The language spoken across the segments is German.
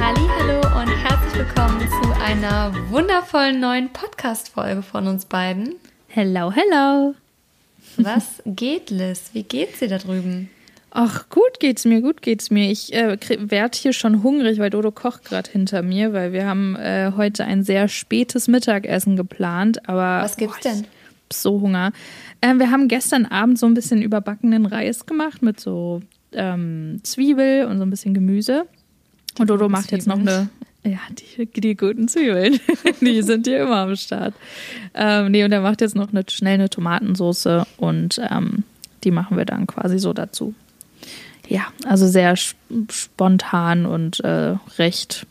Hallo und herzlich willkommen zu einer wundervollen neuen Podcast-Folge von uns beiden. Hello, hello. Was geht, Liz? Wie geht's dir da drüben? Ach, gut geht's mir, gut geht's mir. Ich äh, werde hier schon hungrig, weil Dodo kocht gerade hinter mir, weil wir haben äh, heute ein sehr spätes Mittagessen geplant. Aber Was gibt's boah, denn? So Hunger. Äh, wir haben gestern Abend so ein bisschen überbackenen Reis gemacht mit so ähm, Zwiebel und so ein bisschen Gemüse. Und Dodo macht jetzt noch eine. Ja, die, die guten Zwiebeln. die sind hier immer am Start. Ähm, nee, und er macht jetzt noch eine, schnell eine Tomatensoße und ähm, die machen wir dann quasi so dazu. Ja, also sehr sp- spontan und äh, recht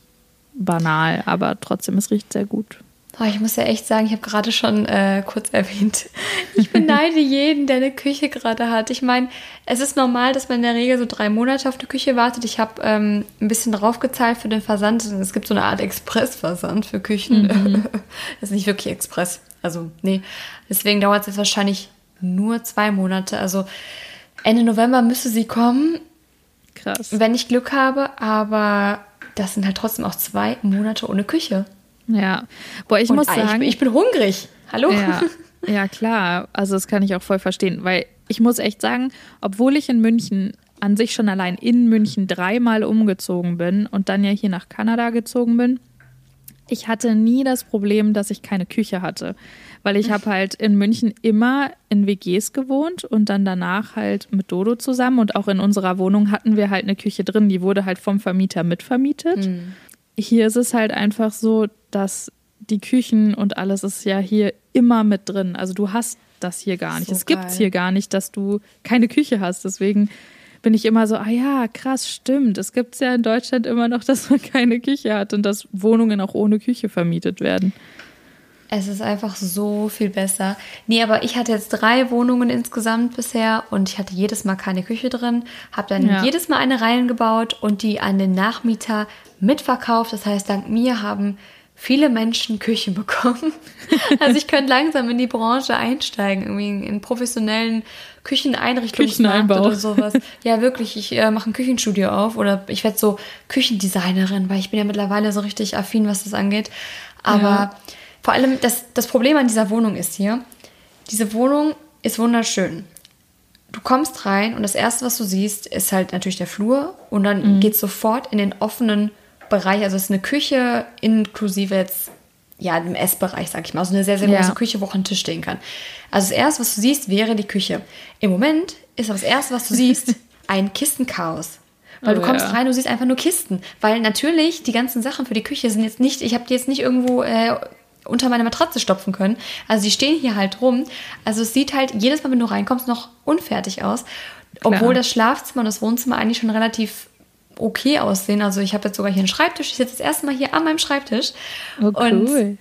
banal, aber trotzdem, es riecht sehr gut. Oh, ich muss ja echt sagen, ich habe gerade schon äh, kurz erwähnt, ich beneide jeden, der eine Küche gerade hat. Ich meine, es ist normal, dass man in der Regel so drei Monate auf die Küche wartet. Ich habe ähm, ein bisschen draufgezahlt für den Versand. Es gibt so eine Art Express-Versand für Küchen. das ist nicht wirklich Express. Also, nee. Deswegen dauert es jetzt wahrscheinlich nur zwei Monate. Also Ende November müsste sie kommen, Krass. wenn ich Glück habe. Aber das sind halt trotzdem auch zwei Monate ohne Küche. Ja. Boah, ich Und muss ich, sagen. bin- ich bin hungrig. Hallo? Ja, ja, klar. Also das kann ich auch voll verstehen, weil ich muss echt sagen, obwohl ich in München an sich schon allein in München dreimal umgezogen bin und dann ja hier nach Kanada gezogen bin, ich hatte nie das Problem, dass ich keine Küche hatte, weil ich habe halt in München immer in WGs gewohnt und dann danach halt mit Dodo zusammen und auch in unserer Wohnung hatten wir halt eine Küche drin, die wurde halt vom Vermieter mitvermietet. Hier ist es halt einfach so, dass die Küchen und alles ist ja hier immer mit drin. Also du hast das hier gar nicht. So es gibt's geil. hier gar nicht, dass du keine Küche hast. Deswegen bin ich immer so, ah ja, krass, stimmt. Es gibt's ja in Deutschland immer noch, dass man keine Küche hat und dass Wohnungen auch ohne Küche vermietet werden. Es ist einfach so viel besser. Nee, aber ich hatte jetzt drei Wohnungen insgesamt bisher und ich hatte jedes Mal keine Küche drin, habe dann Ja. jedes Mal eine reingebaut und die an den Nachmieter mitverkauft. Das heißt, dank mir haben viele Menschen Küchen bekommen. Also ich könnte langsam in die Branche einsteigen, irgendwie in professionellen Kücheneinrichtungsmarkt Kücheneinbau. oder sowas. Ja, wirklich, ich äh, mache ein Küchenstudio auf oder ich werde so Küchendesignerin, weil ich bin ja mittlerweile so richtig affin, was das angeht. Aber Ja. vor allem das, das Problem an dieser Wohnung ist hier, diese Wohnung ist wunderschön. Du kommst rein und das Erste, was du siehst, ist halt natürlich der Flur und dann geht's sofort in den offenen Bereich. Also es ist eine Küche inklusive jetzt, ja, dem Essbereich, sag ich mal. Also eine sehr, sehr Ja. große Küche, wo auch ein Tisch stehen kann. Also das Erste, was du siehst, wäre die Küche. Im Moment ist aber das Erste, was du siehst, ein Kistenchaos. Weil du Oh, kommst ja. rein, du siehst einfach nur Kisten. Weil natürlich die ganzen Sachen für die Küche sind jetzt nicht, ich habe die jetzt nicht irgendwo äh, unter meine Matratze stopfen können. Also die stehen hier halt rum. Also es sieht halt jedes Mal, wenn du reinkommst, noch unfertig aus. Obwohl das Schlafzimmer und das Wohnzimmer eigentlich schon relativ okay aussehen. Also ich habe jetzt sogar hier einen Schreibtisch. Ich sitze das erste Mal hier an meinem Schreibtisch. Oh, Und cool.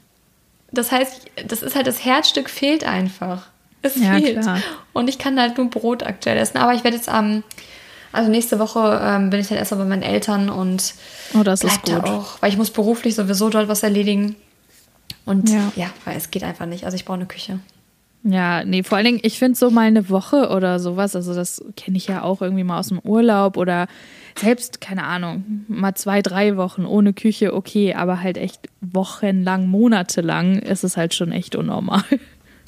das heißt, das ist halt das Herzstück fehlt einfach. Es Ja, fehlt. klar. Und ich kann halt nur Brot aktuell essen. Aber ich werde jetzt am, also nächste Woche ähm, bin ich dann erstmal bei meinen Eltern und Oh, das ist bleib da auch, weil ich muss beruflich sowieso dort was erledigen. Und ja, Ja. weil es geht einfach nicht. Also ich brauche eine Küche. Ja, nee, vor allen Dingen, ich finde so mal eine Woche oder sowas, also das kenne ich ja auch irgendwie mal aus dem Urlaub oder selbst, keine Ahnung, mal zwei, drei Wochen ohne Küche, okay, aber halt echt wochenlang, monatelang ist es halt schon echt unnormal.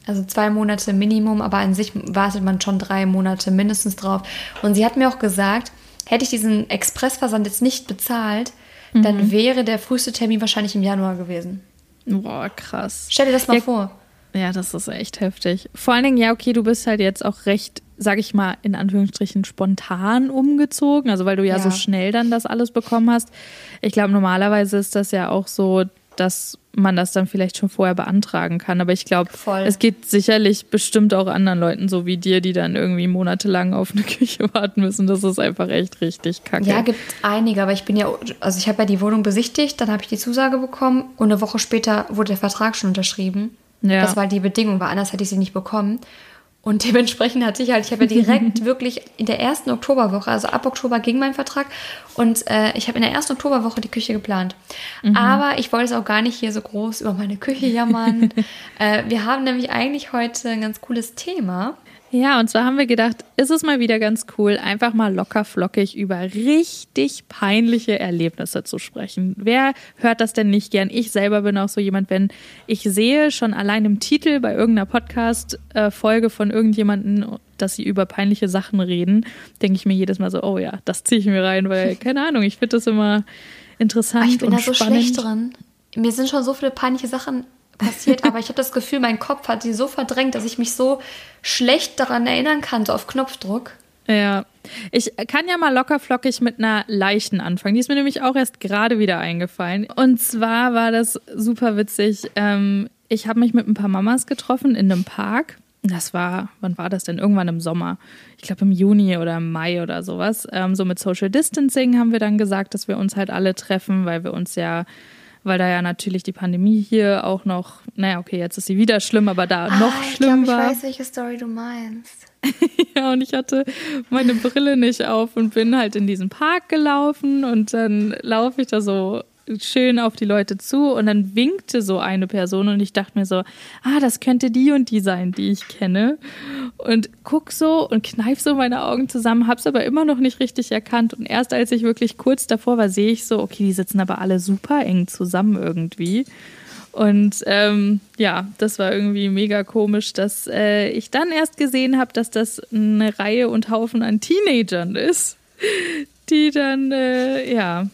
Also zwei Monate Minimum, aber an sich wartet man schon drei Monate mindestens drauf. Und sie hat mir auch gesagt, hätte ich diesen Expressversand jetzt nicht bezahlt, Mhm. dann wäre der früheste Termin wahrscheinlich im Januar gewesen. Boah, krass. Stell dir das mal Ja, vor. Ja, das ist echt heftig. Vor allen Dingen, ja, okay, du bist halt jetzt auch recht, sag ich mal, in Anführungsstrichen spontan umgezogen, also weil du ja, so Ja. schnell dann das alles bekommen hast. Ich glaube, normalerweise ist das ja auch so, dass man das dann vielleicht schon vorher beantragen kann. Aber ich glaube, es geht sicherlich bestimmt auch anderen Leuten so wie dir, die dann irgendwie monatelang auf eine Küche warten müssen. Das ist einfach echt richtig kacke. Ja, gibt einige, aber ich bin ja, also ich habe ja die Wohnung besichtigt, dann habe ich die Zusage bekommen und eine Woche später wurde der Vertrag schon unterschrieben. Ja. Das war die Bedingung, weil anders hätte ich sie nicht bekommen. Und dementsprechend hatte ich halt, ich habe ja direkt wirklich in der ersten Oktoberwoche, also ab Oktober ging mein Vertrag und äh, ich habe in der ersten Oktoberwoche die Küche geplant. Aber ich wollte es auch gar nicht hier so groß über meine Küche jammern. äh, wir haben nämlich eigentlich heute ein ganz cooles Thema. Ja, und zwar haben wir gedacht, ist es mal wieder ganz cool, einfach mal locker flockig über richtig peinliche Erlebnisse zu sprechen. Wer hört das denn nicht gern? Ich selber bin auch so jemand, wenn ich sehe schon allein im Titel bei irgendeiner Podcast-Folge von irgendjemanden, dass sie über peinliche Sachen reden, denke ich mir jedes Mal so, oh ja, das ziehe ich mir rein, weil, keine Ahnung, ich finde das immer interessant. Ah, ich bin und da so spannend. schlecht drin. Mir sind schon so viele peinliche Sachen passiert, aber ich habe das Gefühl, mein Kopf hat sie so verdrängt, dass ich mich so schlecht daran erinnern kann, so auf Knopfdruck. Ja, ich kann ja mal locker flockig mit einer leichten anfangen. Die ist mir nämlich auch erst gerade wieder eingefallen. Und zwar war das super witzig. Ähm, ich habe mich mit ein paar Mamas getroffen in einem Park. Das war, wann war das denn? Irgendwann im Sommer. Ich glaube im Juni oder im Mai oder sowas. Ähm, so mit Social Distancing haben wir dann gesagt, dass wir uns halt alle treffen, weil wir uns ja weil da ja natürlich die Pandemie hier auch noch, naja, okay, jetzt ist sie wieder schlimm, aber da Ah, noch ich schlimm glaub, war. Ich weiß, welche Story du meinst. Ja, und ich hatte meine Brille nicht auf und bin halt in diesen Park gelaufen und dann laufe ich da so schön auf die Leute zu und dann winkte so eine Person und ich dachte mir so, ah, das könnte die und die sein, die ich kenne. Und guck so und kneif so meine Augen zusammen, hab's aber immer noch nicht richtig erkannt. Und erst als ich wirklich kurz davor war, sehe ich so, okay, die sitzen aber alle super eng zusammen irgendwie. Und ähm, ja, das war irgendwie mega komisch, dass äh, ich dann erst gesehen habe, dass das eine Reihe und Haufen an Teenagern ist, die dann, äh, ja,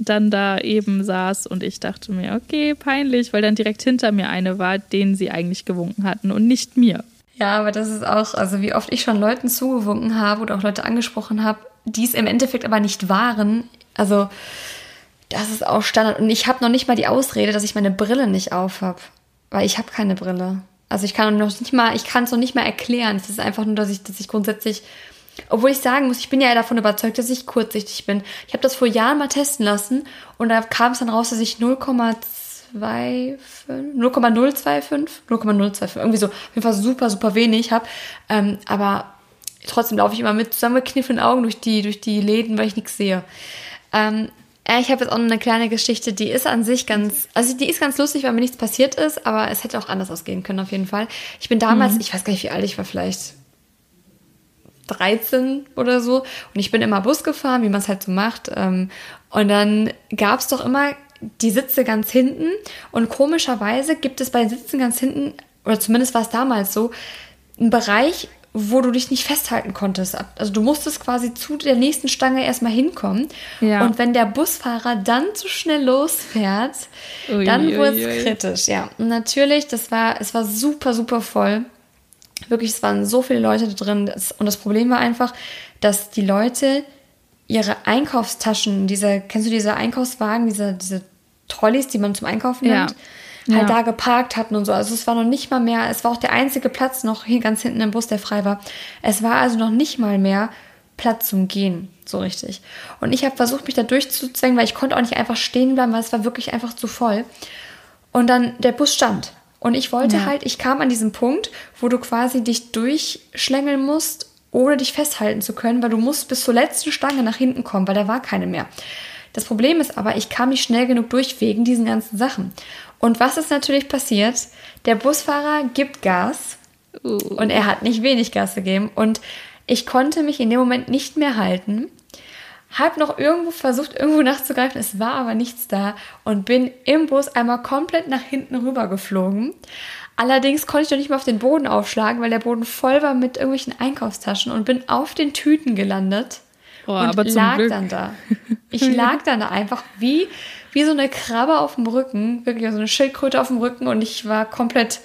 dann da eben saß und ich dachte mir, okay, peinlich, weil dann direkt hinter mir eine war, denen sie eigentlich gewunken hatten und nicht mir. Ja, aber das ist auch, also wie oft ich schon Leuten zugewunken habe oder auch Leute angesprochen habe, die es im Endeffekt aber nicht waren. Also das ist auch Standard. Und ich habe noch nicht mal die Ausrede, dass ich meine Brille nicht auf habe. Weil ich habe keine Brille. Also ich kann noch nicht mal, ich kann es noch nicht mal erklären. Es ist einfach nur, dass ich, dass ich grundsätzlich, obwohl ich sagen muss, ich bin ja davon überzeugt, dass ich kurzsichtig bin. Ich habe das vor Jahren mal testen lassen und da kam es dann raus, dass ich 0,25, 0,025, 0,025, irgendwie so, auf jeden Fall super, super wenig habe. Ähm, aber trotzdem laufe ich immer mit zusammengekniffenen Augen durch die, durch die Läden, weil ich nichts sehe. Ähm, äh, ich habe jetzt auch noch eine kleine Geschichte, die ist an sich ganz, also die ist ganz lustig, weil mir nichts passiert ist, aber es hätte auch anders ausgehen können auf jeden Fall. Ich bin damals, ich weiß gar nicht, wie alt ich war, vielleicht 13 oder so. Und ich bin immer Bus gefahren, wie man es halt so macht. Ähm, und dann gab es doch immer die Sitze ganz hinten. Und komischerweise gibt es bei Sitzen ganz hinten, oder zumindest war es damals so, einen Bereich, wo du dich nicht festhalten konntest. Also du musstest quasi zu der nächsten Stange erstmal hinkommen. Ja. Und wenn der Busfahrer dann zu schnell losfährt, Ui, dann wurde es kritisch. Ja, und natürlich, das war, es war super, super voll. Wirklich, es waren so viele Leute da drin. Das, und das Problem war einfach, dass die Leute ihre Einkaufstaschen, diese, kennst du diese Einkaufswagen, diese, diese Trolleys, die man zum Einkaufen Ja. nimmt, halt Ja. da geparkt hatten und so. Also es war noch nicht mal mehr, es war auch der einzige Platz noch hier ganz hinten im Bus, der frei war. Es war also noch nicht mal mehr Platz zum Gehen, so richtig. Und ich habe versucht, mich da durchzuzwängen, weil ich konnte auch nicht einfach stehen bleiben, weil es war wirklich einfach zu voll. Und dann der Bus stand. Und ich wollte Ja. halt, ich kam an diesen Punkt, wo du quasi dich durchschlängeln musst, ohne dich festhalten zu können, weil du musst bis zur letzten Stange nach hinten kommen, weil da war keine mehr. Das Problem ist aber, ich kam nicht schnell genug durch wegen diesen ganzen Sachen. Und was ist natürlich passiert? Der Busfahrer gibt Gas und er hat nicht wenig Gas gegeben und ich konnte mich in dem Moment nicht mehr halten. Hab noch irgendwo versucht, irgendwo nachzugreifen, es war aber nichts da und bin im Bus einmal komplett nach hinten rüber geflogen. Allerdings konnte ich noch nicht mal auf den Boden aufschlagen, weil der Boden voll war mit irgendwelchen Einkaufstaschen und bin auf den Tüten gelandet Boah, und lag Glück. dann da. Ich lag dann da einfach wie, wie so eine Krabbe auf dem Rücken, wirklich so eine Schildkröte auf dem Rücken und ich war komplett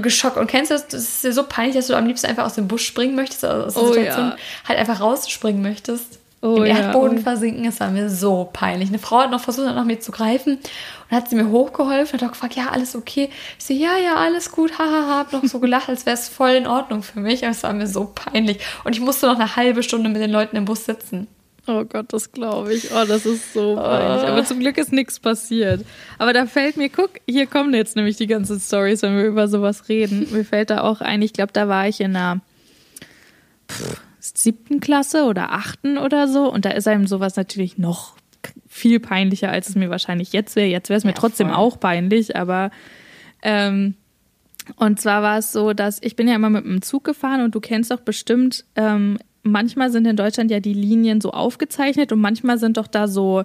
geschockt. Und kennst du das? Das ist ja so peinlich, dass du am liebsten einfach aus dem Bus springen möchtest, also aus der Oh, Situation ja. halt einfach rausspringen möchtest. Oh, Im ja, Erdboden oh. versinken, es war mir so peinlich. Eine Frau hat noch versucht, nach mir zu greifen und hat sie mir hochgeholfen, hat auch gefragt, ja, alles okay. Ich so, ja, ja, alles gut, hahaha, hab noch so gelacht, als wäre es voll in Ordnung für mich. Aber es war mir so peinlich. Und ich musste noch eine halbe Stunde mit den Leuten im Bus sitzen. Oh Gott, das glaube ich. Oh, das ist so peinlich. Aber zum Glück ist nichts passiert. Aber da fällt mir, guck, hier kommen jetzt nämlich die ganzen Stories, wenn wir über sowas reden. Mir fällt da auch ein, ich glaube, da war ich in einer pff, siebten Klasse oder achten oder so. Und da ist einem sowas natürlich noch viel peinlicher, als es mir wahrscheinlich jetzt wäre. Jetzt wäre es mir Ja, trotzdem voll. auch peinlich, aber ähm, Und zwar war es so, dass ich bin ja immer mit dem Zug gefahren und du kennst doch bestimmt, ähm, manchmal sind in Deutschland ja die Linien so aufgezeichnet und manchmal sind doch da so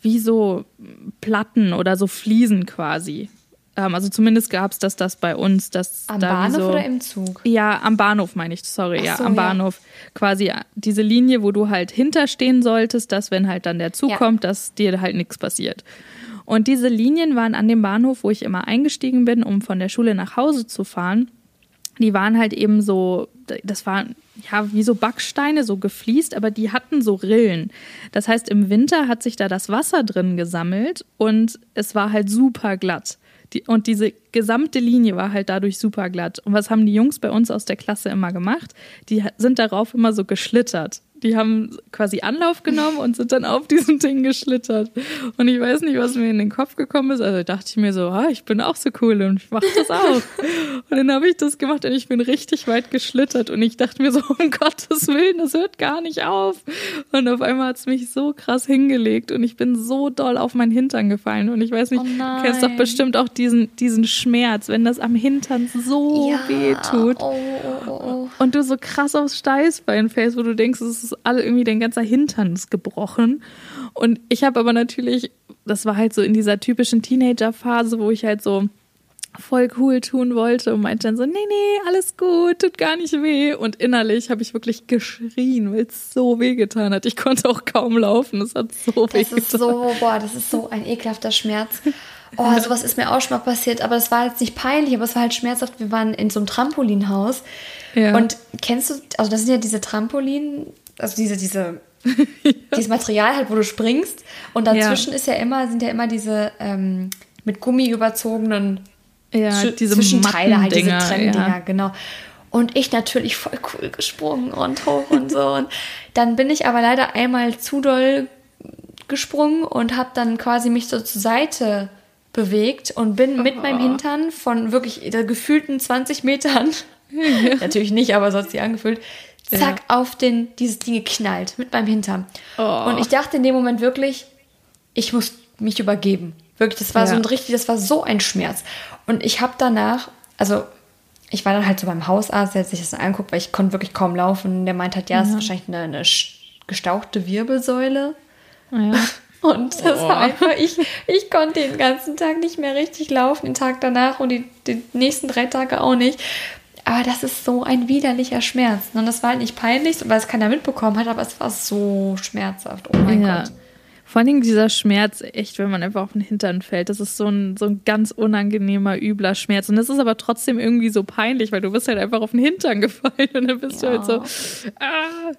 wie so Platten oder so Fliesen quasi. Ähm, also zumindest gab es das, das bei uns. Dass Am Bahnhof so, oder im Zug? Ja, am Bahnhof meine ich, sorry, Ach ja, so, am ja. Bahnhof. Quasi diese Linie, wo du halt hinterstehen solltest, dass wenn halt dann der Zug Ja. kommt, dass dir halt nichts passiert. Und diese Linien waren an dem Bahnhof, wo ich immer eingestiegen bin, um von der Schule nach Hause zu fahren. Die waren halt eben so, das waren ja wie so Backsteine, so gefliest, aber die hatten so Rillen. Das heißt, im Winter hat sich da das Wasser drin gesammelt und es war halt super glatt. Die, und diese gesamte Linie war halt dadurch super glatt. Und was haben die Jungs bei uns aus der Klasse immer gemacht? Die sind darauf immer so geschlittert. Die haben quasi Anlauf genommen und sind dann auf diesem Ding geschlittert. Und ich weiß nicht, was mir in den Kopf gekommen ist. Also dachte ich mir so, ah, ich bin auch so cool und ich mache das auch. und dann habe ich das gemacht und ich bin richtig weit geschlittert. Und ich dachte mir so, um Gottes Willen, das hört gar nicht auf. Und auf einmal hat es mich so krass hingelegt und ich bin so doll auf meinen Hintern gefallen. Und ich weiß nicht, Oh du kennst doch bestimmt auch diesen, diesen Schmerz, wenn das am Hintern so weh tut. Oh, oh, oh, oh. Und du so krass aufs Steißbein fällst, wo du denkst, es ist alle irgendwie dein ganzer Hintern ist gebrochen. Und ich habe aber natürlich, das war halt so in dieser typischen Teenager-Phase, wo ich halt so voll cool tun wollte und meinte dann so, nee, nee, alles gut, tut gar nicht weh. Und innerlich habe ich wirklich geschrien, weil es so weh getan hat. Ich konnte auch kaum laufen, es hat so weh Das ist so, boah, das ist so ein ekelhafter Schmerz. Oh, sowas ist mir auch schon mal passiert, aber es war jetzt nicht peinlich, aber es war halt schmerzhaft. Wir waren in so einem Trampolinhaus. Ja. Und kennst du, also das sind ja diese Trampolin, also diese, diese, dieses Material halt, wo du springst. Und dazwischen ist ja immer, sind ja immer diese ähm, mit Gummi überzogenen ja, diese Zwischenteile, halt diese Trenndinger, ja. genau. Und ich natürlich voll cool gesprungen und hoch und so. Und dann bin ich aber leider einmal zu doll gesprungen und habe dann quasi mich so zur Seite bewegt und bin mit meinem Hintern von wirklich der gefühlten 20 Metern, natürlich nicht, aber so hat sich angefühlt, zack, auf den, dieses Ding geknallt mit meinem Hintern. Oh. Und ich dachte in dem Moment wirklich, ich muss mich übergeben. Wirklich, das war so Ja. ein richtig, das war so ein Schmerz. Und ich habe danach, also ich war dann halt so beim Hausarzt, der hat sich das anguckt, weil ich konnte wirklich kaum laufen. Der meint halt, ja, es ist wahrscheinlich eine, eine gestauchte Wirbelsäule. Ja. Und das Oh. war einfach, ich, ich konnte den ganzen Tag nicht mehr richtig laufen, den Tag danach und die, die nächsten drei Tage auch nicht. Aber das ist so ein widerlicher Schmerz. Und das war halt nicht peinlich, weil es keiner mitbekommen hat, aber es war so schmerzhaft. Oh mein ja. Gott. Vor allen Dingen dieser Schmerz, echt, wenn man einfach auf den Hintern fällt, das ist so ein, so ein ganz unangenehmer, übler Schmerz. Und das ist aber trotzdem irgendwie so peinlich, weil du bist halt einfach auf den Hintern gefallen und dann bist du halt so. Ah.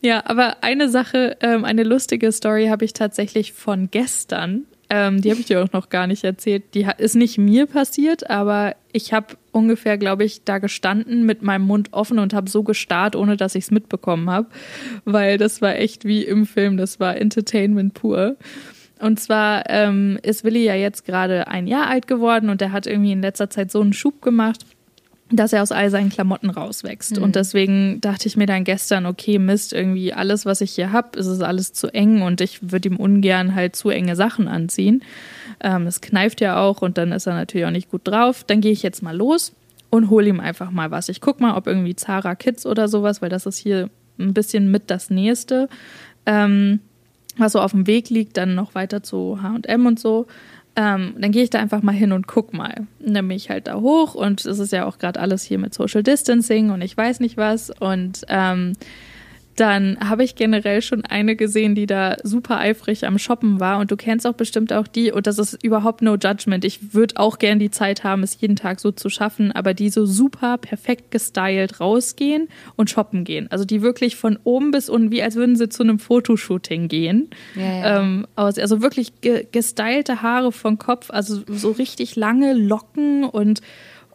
Ja, aber eine Sache, ähm, eine lustige Story habe ich tatsächlich von gestern. Ähm, die habe ich dir auch noch gar nicht erzählt. Die ist nicht mir passiert, aber ich habe ungefähr, glaube ich, da gestanden mit meinem Mund offen und habe so gestarrt, ohne dass ich es mitbekommen habe, weil das war echt wie im Film. Das war Entertainment pur. Und zwar ähm, ist Willi ja jetzt gerade ein Jahr alt geworden und der hat irgendwie in letzter Zeit so einen Schub gemacht, dass er aus all seinen Klamotten rauswächst. Und deswegen dachte ich mir dann gestern, okay, Mist, irgendwie alles, was ich hier habe, ist es alles zu eng und ich würde ihm ungern halt zu enge Sachen anziehen. Ähm, es kneift ja auch und dann ist er natürlich auch nicht gut drauf. Dann gehe ich jetzt mal los und hole ihm einfach mal was. Ich guck mal, ob irgendwie Zara Kids oder sowas, weil das ist hier ein bisschen mit das Nächste. Ähm, was so auf dem Weg liegt, dann noch weiter zu H&M und so. Ähm, dann gehe ich da einfach mal hin und guck mal. Bin ich halt da hoch und es ist ja auch gerade alles hier mit Social Distancing und ich weiß nicht was. Und ähm, dann habe ich generell schon eine gesehen, die da super eifrig am Shoppen war. Und du kennst auch bestimmt auch die, und das ist überhaupt no judgment. Ich würde auch gern die Zeit haben, es jeden Tag so zu schaffen, aber die so super perfekt gestylt rausgehen und shoppen gehen. Also die wirklich von oben bis unten, wie als würden sie zu einem Fotoshooting gehen. Ja, ja. Ähm, also wirklich ge gestylte Haare vom Kopf, also so richtig lange Locken und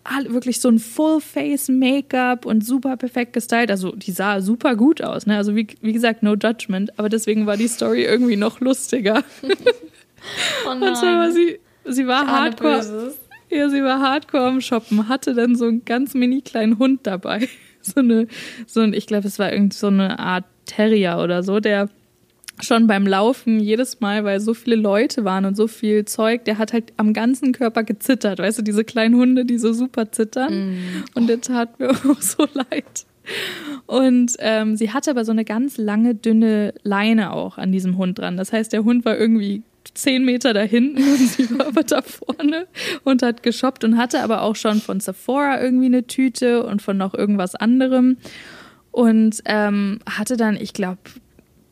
all- wirklich so ein Full-Face-Make-up und super perfekt gestylt. Also die sah super gut aus. Ne? Also wie, wie gesagt, no judgment. Aber deswegen war die Story irgendwie noch lustiger. Oh Und zwar war sie, sie war hardcore. Böses. Ja, sie war hardcore am Shoppen, hatte dann so einen ganz mini kleinen Hund dabei. So eine, so ein, ich glaube, es war irgend so eine Art Terrier oder so, der schon beim Laufen jedes Mal, weil so viele Leute waren und so viel Zeug, der hat halt am ganzen Körper gezittert. Weißt du, diese kleinen Hunde, die so super zittern. Mm. Und der tat mir auch so leid. Und ähm, sie hatte aber so eine ganz lange, dünne Leine auch an diesem Hund dran. Das heißt, der Hund war irgendwie zehn Meter da hinten und sie war aber da vorne und hat geshoppt und hatte aber auch schon von Sephora irgendwie eine Tüte und von noch irgendwas anderem. Und ähm, hatte dann, ich glaube,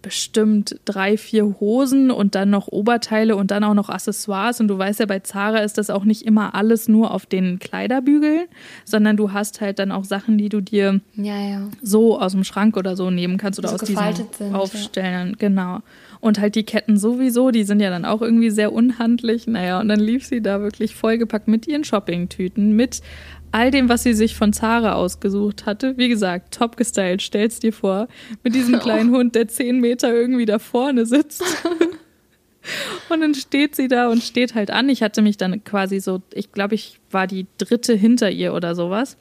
bestimmt drei, vier Hosen und dann noch Oberteile und dann auch noch Accessoires. Und du weißt ja, bei Zara ist das auch nicht immer alles nur auf den Kleiderbügeln, sondern du hast halt dann auch Sachen, die du dir ja, ja. so aus dem Schrank oder so nehmen kannst oder so aus diesen sind, Aufstellern. Ja. Genau. Und halt die Ketten sowieso, die sind ja dann auch irgendwie sehr unhandlich. Naja, und dann lief sie da wirklich vollgepackt mit ihren Shoppingtüten, mit all dem, was sie sich von Zara ausgesucht hatte. Wie gesagt, top gestylt, stell's dir vor. Mit diesem kleinen Hund, der zehn Meter irgendwie da vorne sitzt. und dann steht sie da und steht halt an. Ich hatte mich dann quasi so, ich glaube, ich war die dritte hinter ihr oder sowas.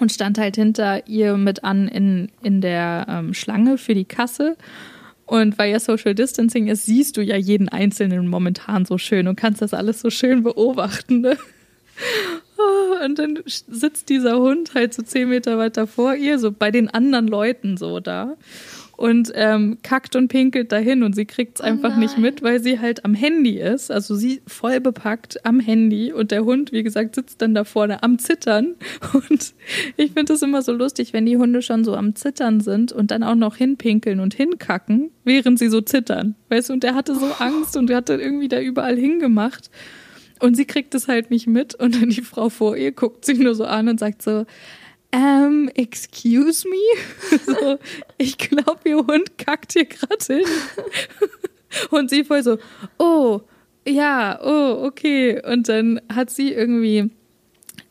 Und stand halt hinter ihr mit an in, in der ähm, Schlange für die Kasse. Und weil ja Social Distancing ist, siehst du ja jeden Einzelnen momentan so schön und kannst das alles so schön beobachten. Ne? Und dann sitzt dieser Hund halt so zehn Meter weiter vor ihr, so bei den anderen Leuten so da. Und ähm, kackt und pinkelt dahin und sie kriegt es oh einfach nicht mit, weil sie halt am Handy ist. Also sie voll bepackt am Handy und der Hund, wie gesagt, sitzt dann da vorne am Zittern. Und ich finde das immer so lustig, wenn die Hunde schon so am Zittern sind und dann auch noch hinpinkeln und hinkacken, während sie so zittern. Weißt du, und der hatte so Angst und hat dann irgendwie da überall hingemacht. Und sie kriegt es halt nicht mit. Und dann die Frau vor ihr guckt sie nur so an und sagt so, um, excuse me? so, ich glaube, ihr Hund kackt hier gerade hin. und sie voll so, oh, ja, oh, okay. Und dann hat sie irgendwie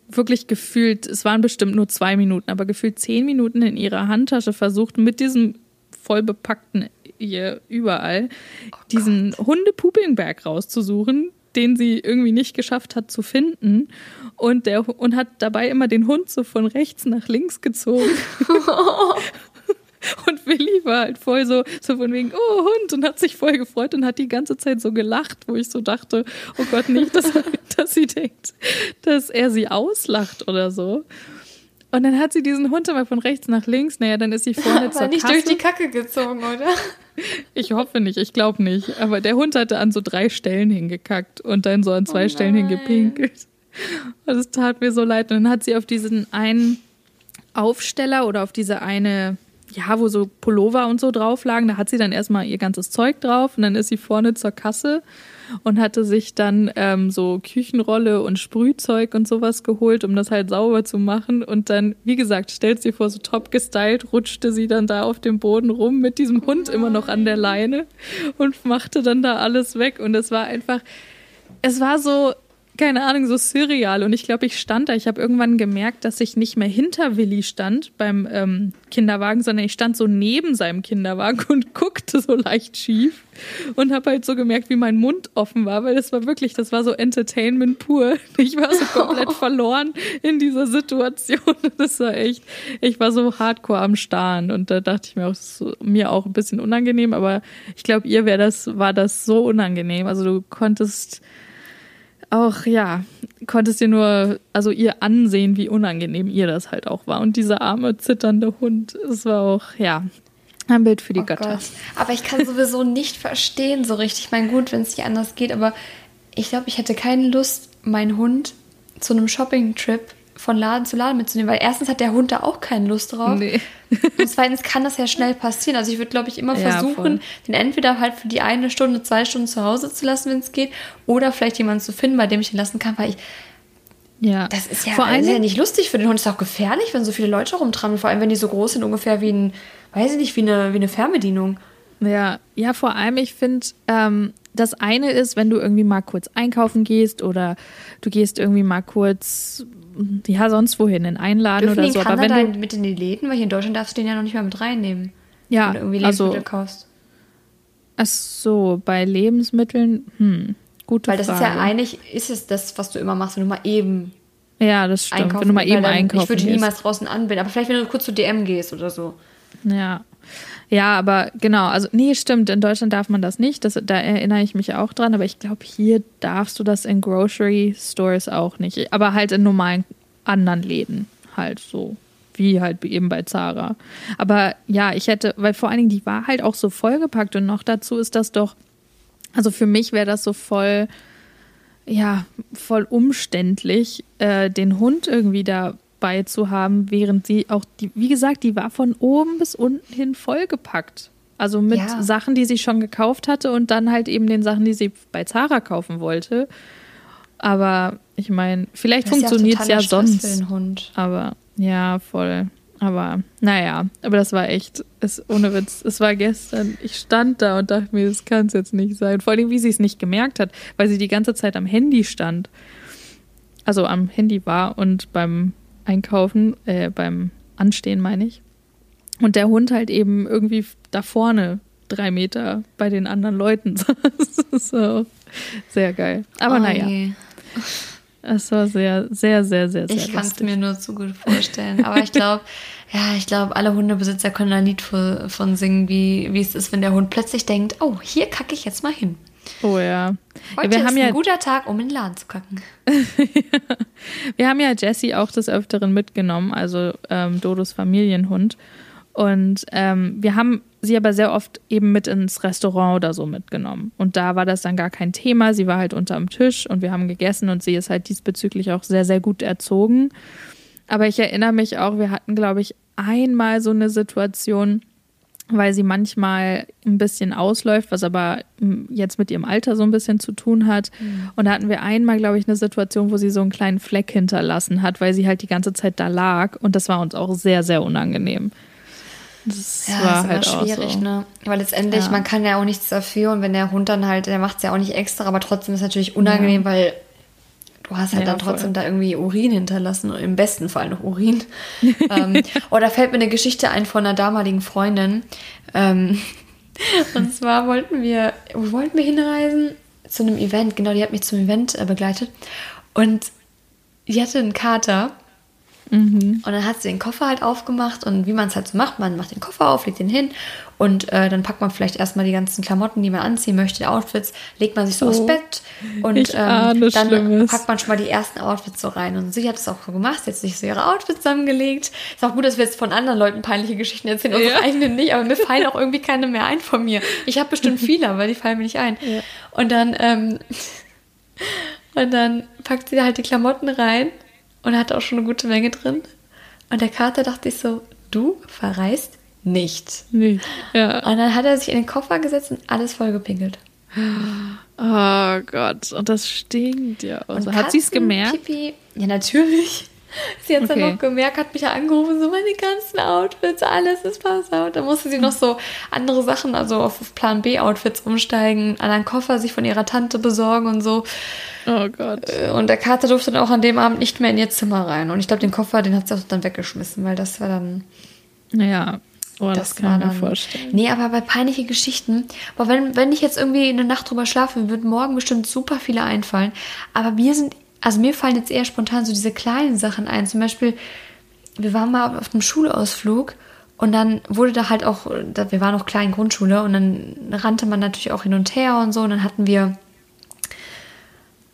wirklich gefühlt, es waren bestimmt nur zwei Minuten, aber gefühlt zehn Minuten in ihrer Handtasche versucht, mit diesem vollbepackten ihr überall oh diesen Hundepoopingberg rauszusuchen, den sie irgendwie nicht geschafft hat zu finden. Und, der, und hat dabei immer den Hund so von rechts nach links gezogen. Und Willi war halt voll so, so von wegen, oh Hund, und hat sich voll gefreut und hat die ganze Zeit so gelacht, wo ich so dachte, oh Gott, nicht, dass, dass sie denkt, dass er sie auslacht oder so. Und dann hat sie diesen Hund immer von rechts nach links. Naja, dann ist sie vorne Aber zur nicht Kasse. durch die Kacke gezogen, oder? Ich hoffe nicht, ich glaube nicht. Aber der Hund hatte an so drei Stellen hingekackt und dann so an zwei oh Stellen hingepinkelt. Und es tat mir so leid. Und dann hat sie auf diesen einen Aufsteller oder auf diese eine, ja, wo so Pullover und so drauf lagen, da hat sie dann erstmal ihr ganzes Zeug drauf und dann ist sie vorne zur Kasse und hatte sich dann ähm, so Küchenrolle und Sprühzeug und sowas geholt, um das halt sauber zu machen. Und dann, wie gesagt, stellt sie vor, so top gestylt, rutschte sie dann da auf dem Boden rum mit diesem Hund immer noch an der Leine und machte dann da alles weg. Und es war einfach, es war so, keine Ahnung, so surreal. Und ich glaube, ich stand da. Ich habe irgendwann gemerkt, dass ich nicht mehr hinter Willi stand beim ähm, Kinderwagen, sondern ich stand so neben seinem Kinderwagen und guckte so leicht schief und habe halt so gemerkt, wie mein Mund offen war, weil das war wirklich, das war so Entertainment pur. Ich war so komplett verloren in dieser Situation. Das war echt, ich war so hardcore am Starren und da dachte ich mir auch, so, mir auch ein bisschen unangenehm, aber ich glaube, ihr wäre das, war das so unangenehm. Also du konntest auch, ja, konntest dir nur, also ihr ansehen, wie unangenehm ihr das halt auch war. Und dieser arme, zitternde Hund, es war auch, ja, ein Bild für die oh Götter. Gott. Aber ich kann sowieso nicht verstehen so richtig. Ich meine, gut, wenn es nicht anders geht, aber ich glaube, ich hätte keine Lust, meinen Hund zu einem Shopping-Trip von Laden zu Laden mitzunehmen, weil erstens hat der Hund da auch keine Lust drauf. Nee. und zweitens kann das ja schnell passieren. Also ich würde, glaube ich, immer ja, versuchen, voll. den entweder halt für die eine Stunde, zwei Stunden zu Hause zu lassen, wenn es geht, oder vielleicht jemanden zu finden, bei dem ich ihn lassen kann, weil ich. Ja. Das ist ja, vor allem, ja nicht lustig für den Hund. Das ist auch gefährlich, wenn so viele Leute rumtrampeln. Vor allem, wenn die so groß sind, ungefähr wie ein, weiß ich nicht, wie eine, wie eine Fernbedienung. Ja, ja, vor allem, ich finde, ähm, das eine ist, wenn du irgendwie mal kurz einkaufen gehst oder du gehst irgendwie mal kurz ja, sonst wohin, in Einladen Dürfen oder so. Aber wenn du mit in die Läden, weil hier in Deutschland darfst du den ja noch nicht mal mit reinnehmen. Ja, wenn du irgendwie Lebensmittel also, kaufst. Ach so, bei Lebensmitteln, hm, gute Weil das Frage. ist ja eigentlich, ist es das, was du immer machst, wenn du mal eben ja, das stimmt. Wenn du mal eben einkaufen Ich würde niemals draußen anbinden, aber vielleicht, wenn du kurz zu DM gehst oder so. Ja. Ja, aber genau, also nee, stimmt, in Deutschland darf man das nicht, das, da erinnere ich mich auch dran, aber ich glaube, hier darfst du das in Grocery Stores auch nicht, aber halt in normalen anderen Läden halt so, wie halt eben bei Zara. Aber ja, ich hätte, weil vor allen Dingen die war halt auch so vollgepackt und noch dazu ist das doch, also für mich wäre das so voll, ja, voll umständlich, äh, den Hund irgendwie da bei zu haben, während sie auch, die, wie gesagt, die war von oben bis unten hin vollgepackt. Also mit ja. Sachen, die sie schon gekauft hatte und dann halt eben den Sachen, die sie bei Zara kaufen wollte. Aber ich meine, vielleicht funktioniert es ja, ja sonst. Für den Hund. Aber ja, voll. Aber naja, aber das war echt, es, ohne Witz, es war gestern. Ich stand da und dachte mir, das kann es jetzt nicht sein. Vor allem, wie sie es nicht gemerkt hat, weil sie die ganze Zeit am Handy stand. Also am Handy war und beim einkaufen, äh, beim Anstehen meine ich. Und der Hund halt eben irgendwie da vorne drei Meter bei den anderen Leuten saß. so, sehr geil. Aber oh, naja. Nee. Es war sehr, sehr, sehr, sehr, sehr Ich kann es mir nur zu gut vorstellen. Aber ich glaube, ja, ich glaube, alle Hundebesitzer können ein Lied von singen, wie, wie es ist, wenn der Hund plötzlich denkt, oh, hier kacke ich jetzt mal hin. Oh ja. Heute wir ist ein guter Tag, um in den Laden zu kacken. wir haben ja Jessie auch des Öfteren mitgenommen, also ähm, Dodos Familienhund. Und ähm, wir haben sie aber sehr oft eben mit ins Restaurant oder so mitgenommen. Und da war das dann gar kein Thema. Sie war halt unterm Tisch und wir haben gegessen und sie ist halt diesbezüglich auch sehr, sehr gut erzogen. Aber ich erinnere mich auch, wir hatten, glaube ich, einmal so eine Situation, weil sie manchmal ein bisschen ausläuft, was aber hm, jetzt mit ihrem Alter so ein bisschen zu tun hat. Mhm. Und da hatten wir einmal, glaube ich, eine Situation, wo sie so einen kleinen Fleck hinterlassen hat, weil sie halt die ganze Zeit da lag. Und das war uns auch sehr, sehr unangenehm. Das ja, war halt schwierig, so. ne? Weil letztendlich, ja. man kann ja auch nichts dafür und wenn der Hund dann halt, der macht es ja auch nicht extra, aber trotzdem ist es natürlich unangenehm, ja. weil du hast halt ja, dann trotzdem voll. da irgendwie Urin hinterlassen, im besten Fall noch Urin. ähm, oder fällt mir eine Geschichte ein von einer damaligen Freundin. Ähm, und zwar wollten wir, wo wollten wir hinreisen? Zu einem Event, genau, die hat mich zum Event äh, begleitet. Und die hatte einen Kater Mhm. Und dann hat sie den Koffer halt aufgemacht und wie man es halt so macht, man macht den Koffer auf, legt den hin und äh, dann packt man vielleicht erstmal die ganzen Klamotten, die man anziehen möchte, Outfits, legt man sich so oh, aufs Bett und ähm, dann Schlimmes. packt man schon mal die ersten Outfits so rein. Und sie hat es auch so gemacht, sie hat sich so ihre Outfits zusammengelegt. Ist auch gut, dass wir jetzt von anderen Leuten peinliche Geschichten erzählen, unsere ja. eigenen nicht, aber mir fallen auch irgendwie keine mehr ein von mir. Ich habe bestimmt viele, aber die fallen mir nicht ein. Ja. Und dann, ähm, und dann packt sie halt die Klamotten rein und hatte auch schon eine gute Menge drin. Und der Kater dachte ich so, du verreist nicht. Nicht, ja. Und dann hat er sich in den Koffer gesetzt und alles vollgepinkelt. Oh Gott, und das stinkt ja. Also, hat sie es gemerkt? Pipi, ja, natürlich. Sie hat es okay. dann noch gemerkt, hat mich ja angerufen, so meine ganzen Outfits, alles ist versaut. Da musste sie noch so andere Sachen, also auf Plan B-Outfits umsteigen, anderen Koffer sich von ihrer Tante besorgen und so. Oh Gott. Äh, und der Kater durfte dann auch an dem Abend nicht mehr in ihr Zimmer rein. Und ich glaube, den Koffer, den hat sie auch dann weggeschmissen, weil das war dann. Ja, Oh, das, das kann ich mir vorstellen. Nee, aber bei peinlichen Geschichten, boah, wenn, wenn ich jetzt irgendwie eine Nacht drüber schlafe, würden morgen bestimmt super viele einfallen. Aber mir sind also mir fallen jetzt eher spontan so diese kleinen Sachen ein. Zum Beispiel, wir waren mal auf einem Schulausflug und dann wurde da halt auch, wir waren noch klein Grundschule und dann rannte man natürlich auch hin und her und so. Und dann hatten wir,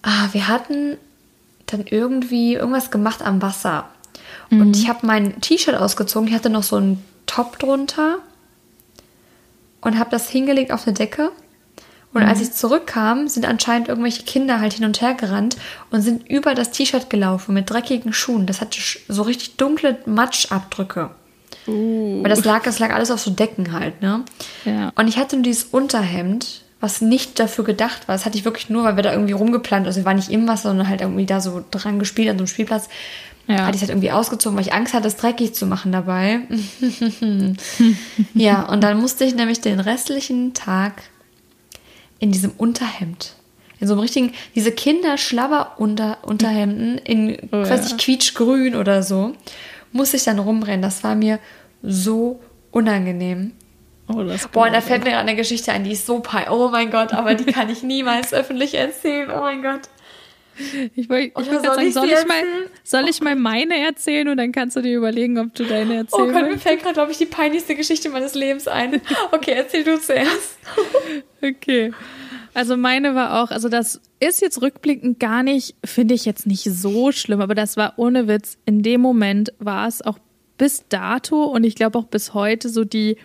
ah, wir hatten dann irgendwie irgendwas gemacht am Wasser. Mhm. Und ich habe mein T-Shirt ausgezogen. Ich hatte noch so einen Top drunter und habe das hingelegt auf eine Decke. Und mhm. als ich zurückkam, sind anscheinend irgendwelche Kinder halt hin und her gerannt und sind über das T-Shirt gelaufen mit dreckigen Schuhen. Das hatte so richtig dunkle Matschabdrücke. Uh. Weil das lag, das lag alles auf so Decken halt, ne? Ja. Und ich hatte nur dieses Unterhemd, was nicht dafür gedacht war. Das hatte ich wirklich nur, weil wir da irgendwie rumgeplant, also wir waren nicht im Wasser, sondern halt irgendwie da so dran gespielt an so einem Spielplatz. Ja. Hatte ich halt irgendwie ausgezogen, weil ich Angst hatte, es dreckig zu machen dabei. ja, und dann musste ich nämlich den restlichen Tag in diesem Unterhemd. In so einem richtigen, diese Kinderschlabber-Unterhemden in, oh, weiß ich, quietschgrün oder so, muss ich dann rumrennen. Das war mir so unangenehm. Oh, das Boah, da fällt mir gerade eine Geschichte ein, die ist so peinlich. Oh mein Gott, aber die kann ich niemals öffentlich erzählen. Oh mein Gott. Ich wollte ich wollt sagen, soll ich, mal, soll ich mal meine erzählen und dann kannst du dir überlegen, ob du deine oh erzählen Oh Gott, mir fällt gerade, glaube ich, die peinlichste Geschichte meines Lebens ein. Okay, erzähl du zuerst. Okay. Also meine war auch, also das ist jetzt rückblickend gar nicht, finde ich jetzt nicht so schlimm, aber das war ohne Witz. In dem Moment war es auch bis dato und ich glaube auch bis heute so die,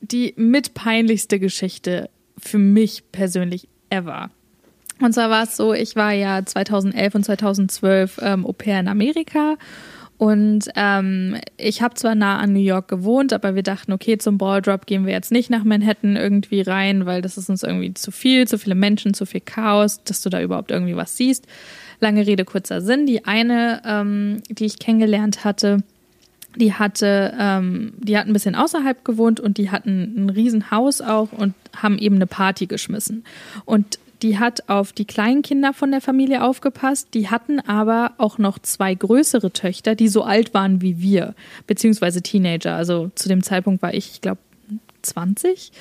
die mitpeinlichste Geschichte für mich persönlich ever. Und zwar war es so, ich war ja 2011 und 2012 ähm, Au pair in Amerika und ähm, ich habe zwar nah an New York gewohnt, aber wir dachten, okay, zum Balldrop gehen wir jetzt nicht nach Manhattan irgendwie rein, weil das ist uns irgendwie zu viel, zu viele Menschen, zu viel Chaos, dass du da überhaupt irgendwie was siehst. Lange Rede, kurzer Sinn. Die eine, ähm, die ich kennengelernt hatte, die hatte, ähm, die hat ein bisschen außerhalb gewohnt und die hatten ein Riesenhaus auch und haben eben eine Party geschmissen. Und die hat auf die kleinen Kinder von der Familie aufgepasst. Die hatten aber auch noch zwei größere Töchter, die so alt waren wie wir, beziehungsweise Teenager. Also zu dem Zeitpunkt war ich, ich glaube, 20.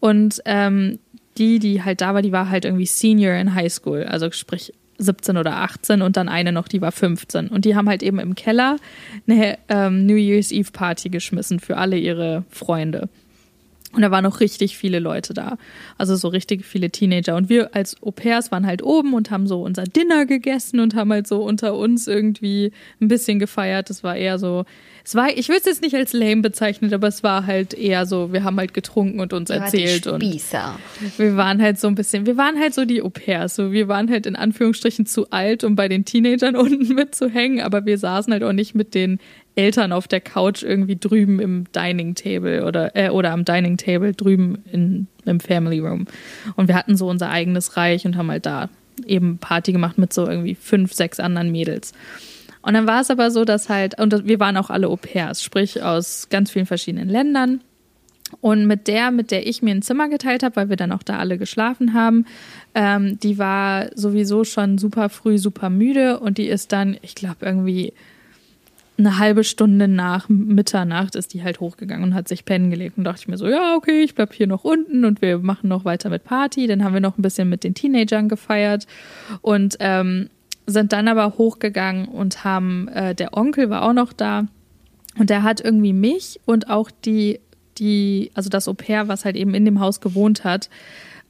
Und ähm, die, die halt da war, die war halt irgendwie Senior in High School, also sprich 17 oder 18 und dann eine noch, die war 15. Und die haben halt eben im Keller eine ähm, New Year's Eve Party geschmissen für alle ihre Freunde. Und da waren noch richtig viele Leute da. Also so richtig viele Teenager. Und wir als Au pairs waren halt oben und haben so unser Dinner gegessen und haben halt so unter uns irgendwie ein bisschen gefeiert. Das war eher so, es war, ich würde es jetzt nicht als lame bezeichnen, aber es war halt eher so, wir haben halt getrunken und uns erzählt. Und wir waren halt so ein bisschen, wir waren halt so die Au pairs. So, wir waren halt in Anführungsstrichen zu alt, um bei den Teenagern unten mitzuhängen, aber wir saßen halt auch nicht mit den Eltern auf der Couch irgendwie drüben im Dining Table oder, äh, oder am Dining Table drüben in, im Family Room. Und wir hatten so unser eigenes Reich und haben halt da eben Party gemacht mit so irgendwie fünf, sechs anderen Mädels. Und dann war es aber so, dass halt, und wir waren auch alle Au pairs, sprich aus ganz vielen verschiedenen Ländern. Und mit der, mit der ich mir ein Zimmer geteilt habe, weil wir dann auch da alle geschlafen haben, ähm, die war sowieso schon super früh, super müde und die ist dann, ich glaube, irgendwie eine halbe Stunde nach Mitternacht ist die halt hochgegangen und hat sich pennen gelegt. Und dachte ich mir so, ja, okay, ich bleib hier noch unten und wir machen noch weiter mit Party. Dann haben wir noch ein bisschen mit den Teenagern gefeiert und ähm, sind dann aber hochgegangen und haben, äh, der Onkel war auch noch da und der hat irgendwie mich und auch die, die, also das Au pair, was halt eben in dem Haus gewohnt hat,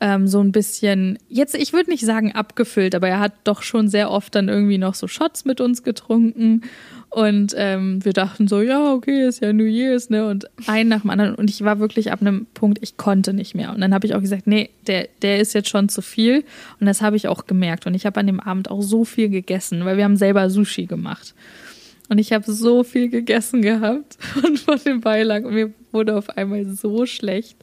ähm, so ein bisschen, jetzt, ich würde nicht sagen abgefüllt, aber er hat doch schon sehr oft dann irgendwie noch so Shots mit uns getrunken. Und ähm, wir dachten so, ja, okay, ist ja New Year's, ne? Und ein nach dem anderen. Und ich war wirklich ab einem Punkt, ich konnte nicht mehr. Und dann habe ich auch gesagt, nee, der, der ist jetzt schon zu viel. Und das habe ich auch gemerkt. Und ich habe an dem Abend auch so viel gegessen, weil wir haben selber Sushi gemacht. Und ich habe so viel gegessen gehabt und von dem Beilag und mir wurde auf einmal so schlecht.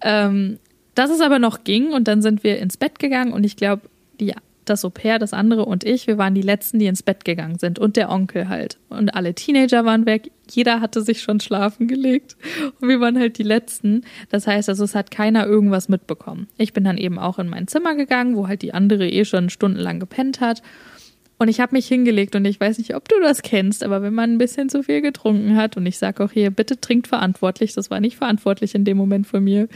Ähm, dass es aber noch ging und dann sind wir ins Bett gegangen und ich glaube, die das Au pair, das andere und ich, wir waren die Letzten, die ins Bett gegangen sind und der Onkel halt. Und alle Teenager waren weg, jeder hatte sich schon schlafen gelegt und wir waren halt die Letzten. Das heißt, also es hat keiner irgendwas mitbekommen. Ich bin dann eben auch in mein Zimmer gegangen, wo halt die andere eh schon stundenlang gepennt hat. Und ich habe mich hingelegt und ich weiß nicht, ob du das kennst, aber wenn man ein bisschen zu viel getrunken hat und ich sage auch hier, bitte trinkt verantwortlich, das war nicht verantwortlich in dem Moment von mir,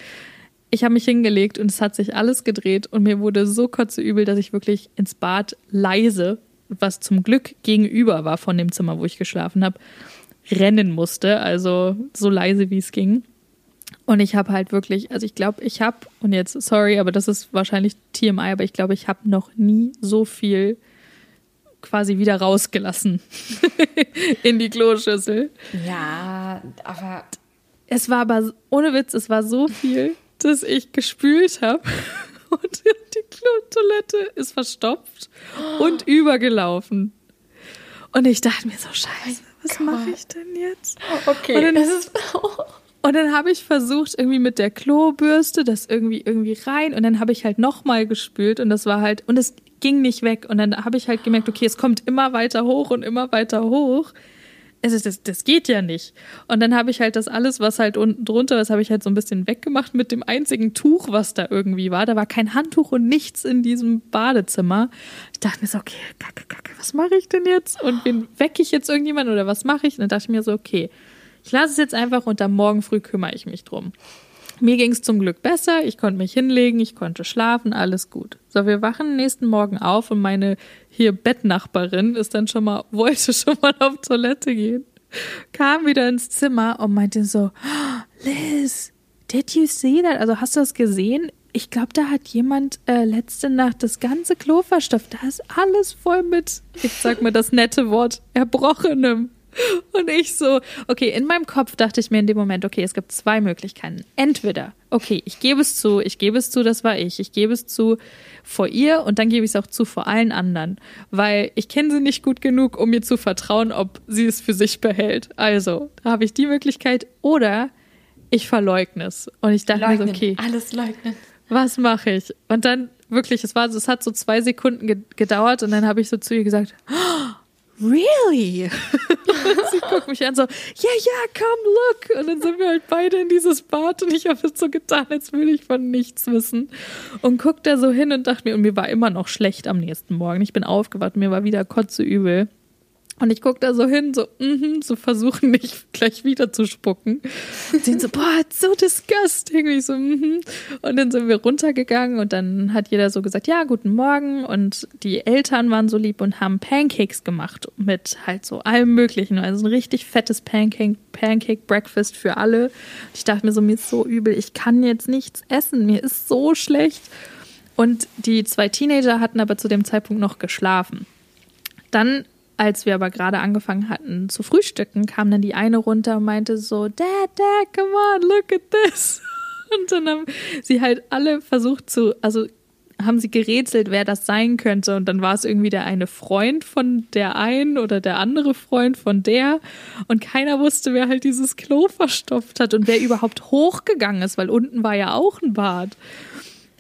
ich habe mich hingelegt und es hat sich alles gedreht und mir wurde so kotzeübel, dass ich wirklich ins Bad leise, was zum Glück gegenüber war von dem Zimmer, wo ich geschlafen habe, rennen musste. Also so leise, wie es ging. Und ich habe halt wirklich, also ich glaube, ich habe, und jetzt, sorry, aber das ist wahrscheinlich TMI, aber ich glaube, ich habe noch nie so viel quasi wieder rausgelassen in die Kloschüssel. Ja, aber. Es war aber, ohne Witz, es war so viel dass ich gespült habe und die Toilette ist verstopft und übergelaufen. Und ich dachte mir so, scheiße, was mache ich denn jetzt? Okay, und dann, das ist... und dann habe ich versucht, irgendwie mit der Klobürste das irgendwie irgendwie rein und dann habe ich halt nochmal gespült und das war halt, und es ging nicht weg. Und dann habe ich halt gemerkt, okay, es kommt immer weiter hoch und immer weiter hoch ist, das, das geht ja nicht. Und dann habe ich halt das alles, was halt unten drunter ist, habe ich halt so ein bisschen weggemacht mit dem einzigen Tuch, was da irgendwie war. Da war kein Handtuch und nichts in diesem Badezimmer. Ich dachte mir so, okay, kacke, kacke, was mache ich denn jetzt? Und wen wecke ich jetzt irgendjemand oder was mache ich? Und dann dachte ich mir so, okay, ich lasse es jetzt einfach und am Morgen früh kümmere ich mich drum. Mir ging es zum Glück besser, ich konnte mich hinlegen, ich konnte schlafen, alles gut. So, wir wachen nächsten Morgen auf und meine hier Bettnachbarin ist dann schon mal, wollte schon mal auf Toilette gehen, kam wieder ins Zimmer und meinte so, oh, Liz, did you see that? Also hast du das gesehen? Ich glaube, da hat jemand äh, letzte Nacht das ganze Klo verstopft. Da ist alles voll mit, ich sag mal das nette Wort, Erbrochenem. Und ich so, okay, in meinem Kopf dachte ich mir in dem Moment, okay, es gibt zwei Möglichkeiten. Entweder, okay, ich gebe es zu, ich gebe es zu, das war ich, ich gebe es zu vor ihr und dann gebe ich es auch zu vor allen anderen, weil ich kenne sie nicht gut genug, um mir zu vertrauen, ob sie es für sich behält. Also, da habe ich die Möglichkeit oder ich verleugne es. Und ich dachte leugnen, mir so, okay. Alles leugnen. Was mache ich? Und dann wirklich, es war es hat so zwei Sekunden gedauert und dann habe ich so zu ihr gesagt, oh, really? sie guckt mich an so, ja, yeah, ja, yeah, come look. Und dann sind wir halt beide in dieses Bad und ich habe es so getan, als würde ich von nichts wissen. Und guckt da so hin und dachte mir, und mir war immer noch schlecht am nächsten Morgen. Ich bin aufgewacht, mir war wieder kotzeübel. Und ich gucke da so hin, so, mhm, so versuchen nicht gleich wieder zu spucken. Und sind so, boah, so disgusting. Und ich so, mhm. Und dann sind wir runtergegangen und dann hat jeder so gesagt, ja, guten Morgen. Und die Eltern waren so lieb und haben Pancakes gemacht mit halt so allem Möglichen. Also ein richtig fettes Pancake, Pancake Breakfast für alle. Ich dachte mir so, mir ist so übel, ich kann jetzt nichts essen, mir ist so schlecht. Und die zwei Teenager hatten aber zu dem Zeitpunkt noch geschlafen. Dann als wir aber gerade angefangen hatten zu frühstücken, kam dann die eine runter und meinte so, Dad, Dad, come on, look at this. Und dann haben sie halt alle versucht zu, also haben sie gerätselt, wer das sein könnte. Und dann war es irgendwie der eine Freund von der einen oder der andere Freund von der. Und keiner wusste, wer halt dieses Klo verstopft hat und wer überhaupt hochgegangen ist, weil unten war ja auch ein Bad.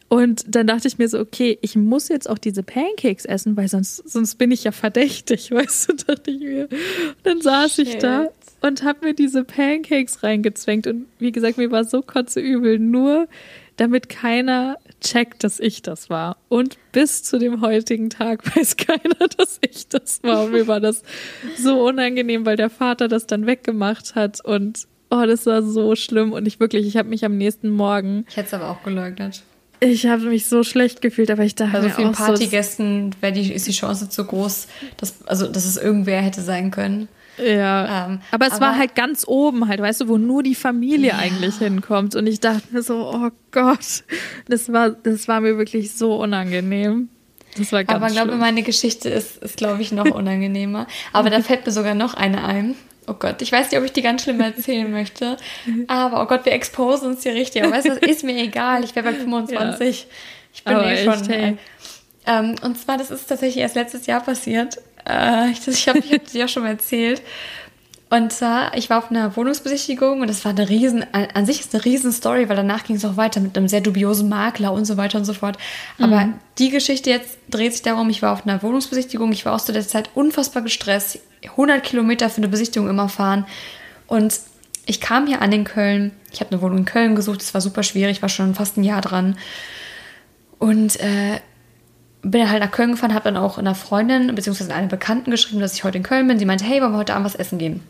Und dann dachte ich mir so, okay, ich muss jetzt auch diese Pancakes essen, weil sonst, sonst bin ich ja verdächtig, weißt du, dachte ich mir. Und dann saß Shit. ich da und habe mir diese Pancakes reingezwängt. Und wie gesagt, mir war so kotzeübel, nur damit keiner checkt, dass ich das war. Und bis zu dem heutigen Tag weiß keiner, dass ich das war. Und mir war das so unangenehm, weil der Vater das dann weggemacht hat und oh, das war so schlimm. Und ich wirklich, ich habe mich am nächsten Morgen. Ich hätte es aber auch geleugnet. Ich habe mich so schlecht gefühlt, aber ich dachte Bei so vielen Partygästen so, die, ist die Chance zu groß, dass, also, dass es irgendwer hätte sein können. Ja. Ähm, aber es aber, war halt ganz oben, halt, weißt du, wo nur die Familie ja. eigentlich hinkommt. Und ich dachte mir so, oh Gott, das war, das war mir wirklich so unangenehm. Das war ganz Aber ich glaube, meine Geschichte ist, ist glaube ich, noch unangenehmer. aber da fällt mir sogar noch eine ein. Oh Gott, ich weiß nicht, ob ich die ganz schlimm erzählen möchte. Aber oh Gott, wir exposen uns hier richtig. Aber weißt du, das ist mir egal. Ich wäre bei 25. Ja. Ich bin Aber eh schon. Hey. Ähm, und zwar, das ist tatsächlich erst letztes Jahr passiert. Äh, ich ich habe ich dir auch schon mal erzählt. Und zwar, ich war auf einer Wohnungsbesichtigung und das war eine riesen, an sich ist eine riesen Story, weil danach ging es auch weiter mit einem sehr dubiosen Makler und so weiter und so fort. Aber mhm. die Geschichte jetzt dreht sich darum, ich war auf einer Wohnungsbesichtigung, ich war auch zu der Zeit unfassbar gestresst, 100 Kilometer für eine Besichtigung immer fahren und ich kam hier an in Köln, ich habe eine Wohnung in Köln gesucht, es war super schwierig, war schon fast ein Jahr dran und äh, bin halt nach Köln gefahren, habe dann auch einer Freundin bzw. einer Bekannten geschrieben, dass ich heute in Köln bin. Sie meinte, hey, wollen wir heute Abend was essen gehen?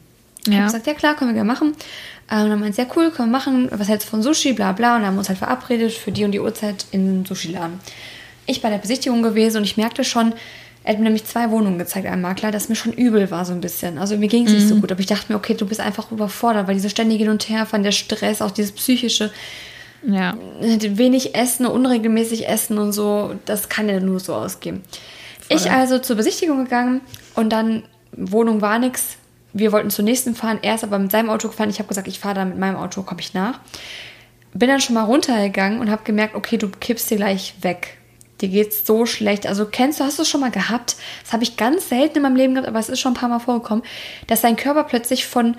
Ja. Ich habe gesagt, ja klar, können wir gerne machen. Ähm, und dann meinte sie, ja cool, können wir machen. Was hältst du von Sushi, bla bla. Und dann haben wir uns halt verabredet für die und die Uhrzeit in den Sushi-Laden. Ich bei der Besichtigung gewesen und ich merkte schon, er hat mir nämlich zwei Wohnungen gezeigt, ein Makler, dass mir schon übel war so ein bisschen. Also mir ging es mhm. nicht so mhm. gut, aber ich dachte mir, okay, du bist einfach überfordert, weil diese ständige Hin und Herfahren, der Stress, auch dieses psychische, ja. wenig Essen, unregelmäßig Essen und so, das kann ja nur so ausgehen. Voll. Ich also zur Besichtigung gegangen und dann Wohnung war nichts, wir wollten zur nächsten fahren, er ist aber mit seinem Auto gefahren. Ich habe gesagt, ich fahre dann mit meinem Auto, komme ich nach. Bin dann schon mal runtergegangen und habe gemerkt, okay, du kippst dir gleich weg. Dir geht's so schlecht. Also kennst du, hast du es schon mal gehabt? Das habe ich ganz selten in meinem Leben gehabt, aber es ist schon ein paar Mal vorgekommen, dass dein Körper plötzlich von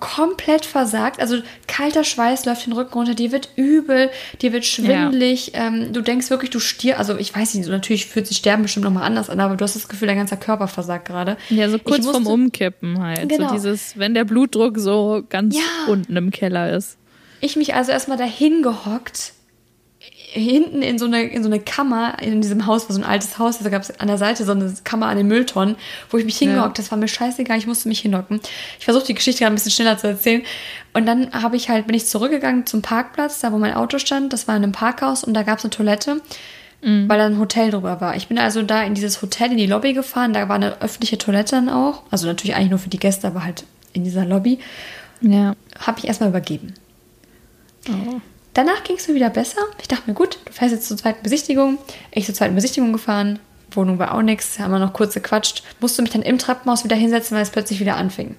komplett versagt. Also kalter Schweiß läuft den Rücken runter, dir wird übel, dir wird schwindelig. Ja. Ähm, du denkst wirklich, du stirbst. Also ich weiß nicht, natürlich fühlt sich Sterben bestimmt nochmal anders an, aber du hast das Gefühl, dein ganzer Körper versagt gerade. Ja, so kurz vorm Umkippen halt. Genau. So dieses, wenn der Blutdruck so ganz ja. unten im Keller ist. Ich mich also erstmal dahin gehockt hinten in so eine, in so eine Kammer, in diesem Haus war so ein altes Haus, da gab es an der Seite so eine Kammer an den Mülltonnen, wo ich mich hingehockt, ja. das war mir scheißegal, ich musste mich hinhocken. Ich versuche die Geschichte gerade ein bisschen schneller zu erzählen. Und dann habe ich halt, bin ich zurückgegangen zum Parkplatz, da wo mein Auto stand, das war in einem Parkhaus und da gab es eine Toilette, mhm. weil da ein Hotel drüber war. Ich bin also da in dieses Hotel, in die Lobby gefahren, da war eine öffentliche Toilette dann auch, also natürlich eigentlich nur für die Gäste, aber halt in dieser Lobby. Ja. Habe ich erstmal übergeben. Oh. Danach ging es mir wieder besser. Ich dachte mir, gut, du fährst jetzt zur zweiten Besichtigung. Ich zur zweiten Besichtigung gefahren. Wohnung war auch nichts. Haben wir noch kurz gequatscht. Musste mich dann im Treppenhaus wieder hinsetzen, weil es plötzlich wieder anfing.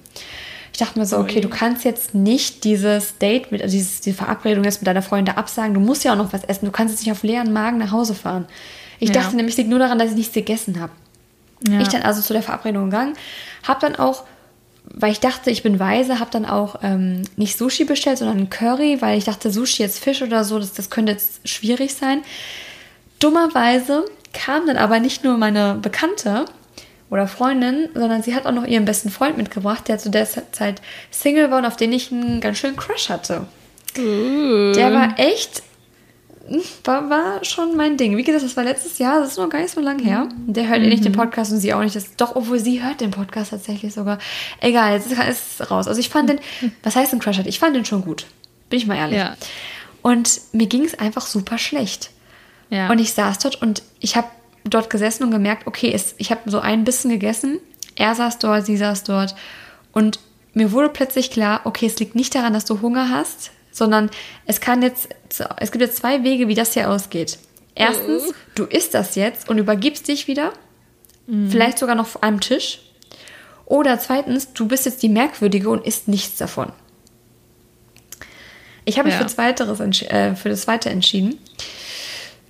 Ich dachte mir so, okay, du kannst jetzt nicht dieses Date mit, also dieses, diese Verabredung jetzt mit deiner Freundin absagen. Du musst ja auch noch was essen. Du kannst jetzt nicht auf leeren Magen nach Hause fahren. Ich ja. dachte nämlich, es liegt nur daran, dass ich nichts gegessen habe. Ja. Ich dann also zu der Verabredung gegangen, habe dann auch weil ich dachte, ich bin weise, habe dann auch ähm, nicht Sushi bestellt, sondern Curry, weil ich dachte, Sushi jetzt Fisch oder so, das, das könnte jetzt schwierig sein. Dummerweise kam dann aber nicht nur meine Bekannte oder Freundin, sondern sie hat auch noch ihren besten Freund mitgebracht, der zu der Zeit Single war und auf den ich einen ganz schönen Crush hatte. Uh. Der war echt war, war schon mein Ding. Wie gesagt, das war letztes Jahr, das ist noch gar nicht so lange her. Der hört mhm. eh nicht den mhm. Podcast und sie auch nicht. Das, doch, obwohl sie hört den Podcast tatsächlich sogar. Egal, jetzt ist es raus. Also ich fand den, was heißt ein Crush hat? Ich fand den schon gut. Bin ich mal ehrlich. Ja. Und mir ging es einfach super schlecht. Ja. Und ich saß dort und ich habe dort gesessen und gemerkt, okay, es, ich habe so ein bisschen gegessen. Er saß dort, sie saß dort. Und mir wurde plötzlich klar, okay, es liegt nicht daran, dass du Hunger hast, sondern es kann jetzt, es gibt jetzt zwei Wege, wie das hier ausgeht. Erstens, mhm. du isst das jetzt und übergibst dich wieder, mhm. vielleicht sogar noch vor einem Tisch. Oder zweitens, du bist jetzt die Merkwürdige und isst nichts davon. Ich habe mich ja. für, Zweiteres, äh, für das Zweite entschieden.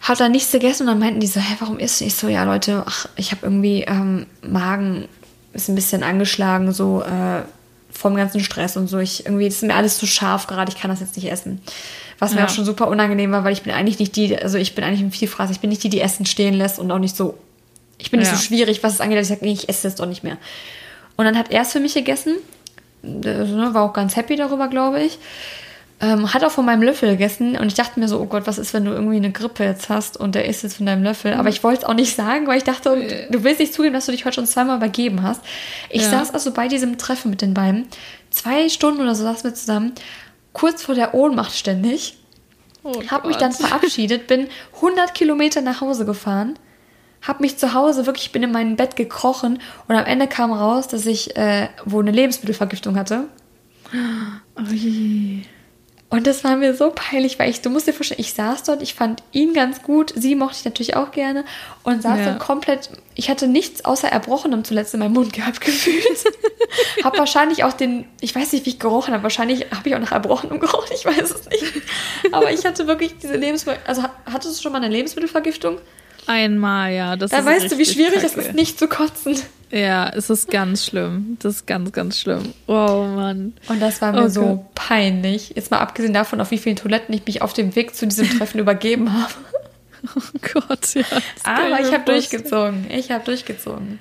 Hab dann nichts gegessen und dann meinten die so, hä, warum isst du nicht so? Ja, Leute, ach, ich habe irgendwie ähm, Magen ist ein bisschen angeschlagen, so äh, vom ganzen Stress und so. Ich irgendwie, das ist mir alles zu scharf gerade, ich kann das jetzt nicht essen. Was mir ja. auch schon super unangenehm war, weil ich bin eigentlich nicht die, also ich bin eigentlich ein Vielfraß, ich bin nicht die, die Essen stehen lässt und auch nicht so, ich bin nicht ja. so schwierig, was es angeht, dass ich sage, nee, ich esse das doch nicht mehr. Und dann hat er es für mich gegessen, war auch ganz happy darüber, glaube ich. Ähm, hat auch von meinem Löffel gegessen und ich dachte mir so, oh Gott, was ist, wenn du irgendwie eine Grippe jetzt hast und der isst jetzt von deinem Löffel. Aber ich wollte es auch nicht sagen, weil ich dachte, äh. du willst nicht zugeben, dass du dich heute schon zweimal übergeben hast. Ich ja. saß also bei diesem Treffen mit den beiden, zwei Stunden oder so saßen wir zusammen, kurz vor der Ohnmacht ständig. Oh hab mich dann verabschiedet, bin 100 Kilometer nach Hause gefahren, hab mich zu Hause wirklich, bin in mein Bett gekrochen und am Ende kam raus, dass ich äh, wohl eine Lebensmittelvergiftung hatte. Oh je. Und das war mir so peinlich, weil ich, du musst dir vorstellen, ich saß dort, ich fand ihn ganz gut, sie mochte ich natürlich auch gerne und saß ja. dort komplett, ich hatte nichts außer Erbrochenem zuletzt in meinem Mund gehabt gefühlt. hab wahrscheinlich auch den, ich weiß nicht, wie ich gerochen habe, wahrscheinlich habe ich auch nach Erbrochenem gerochen, ich weiß es nicht. Aber ich hatte wirklich diese Lebensmittel, also hattest du schon mal eine Lebensmittelvergiftung? Einmal, ja. Das da weißt du, wie schwierig es ist, nicht zu kotzen. Ja, es ist ganz schlimm. Das ist ganz, ganz schlimm. Oh Mann. Und das war mir oh, so peinlich. Jetzt mal abgesehen davon, auf wie vielen Toiletten ich mich auf dem Weg zu diesem Treffen übergeben habe. Oh Gott, ja. Aber ich habe durchgezogen. Ich habe durchgezogen.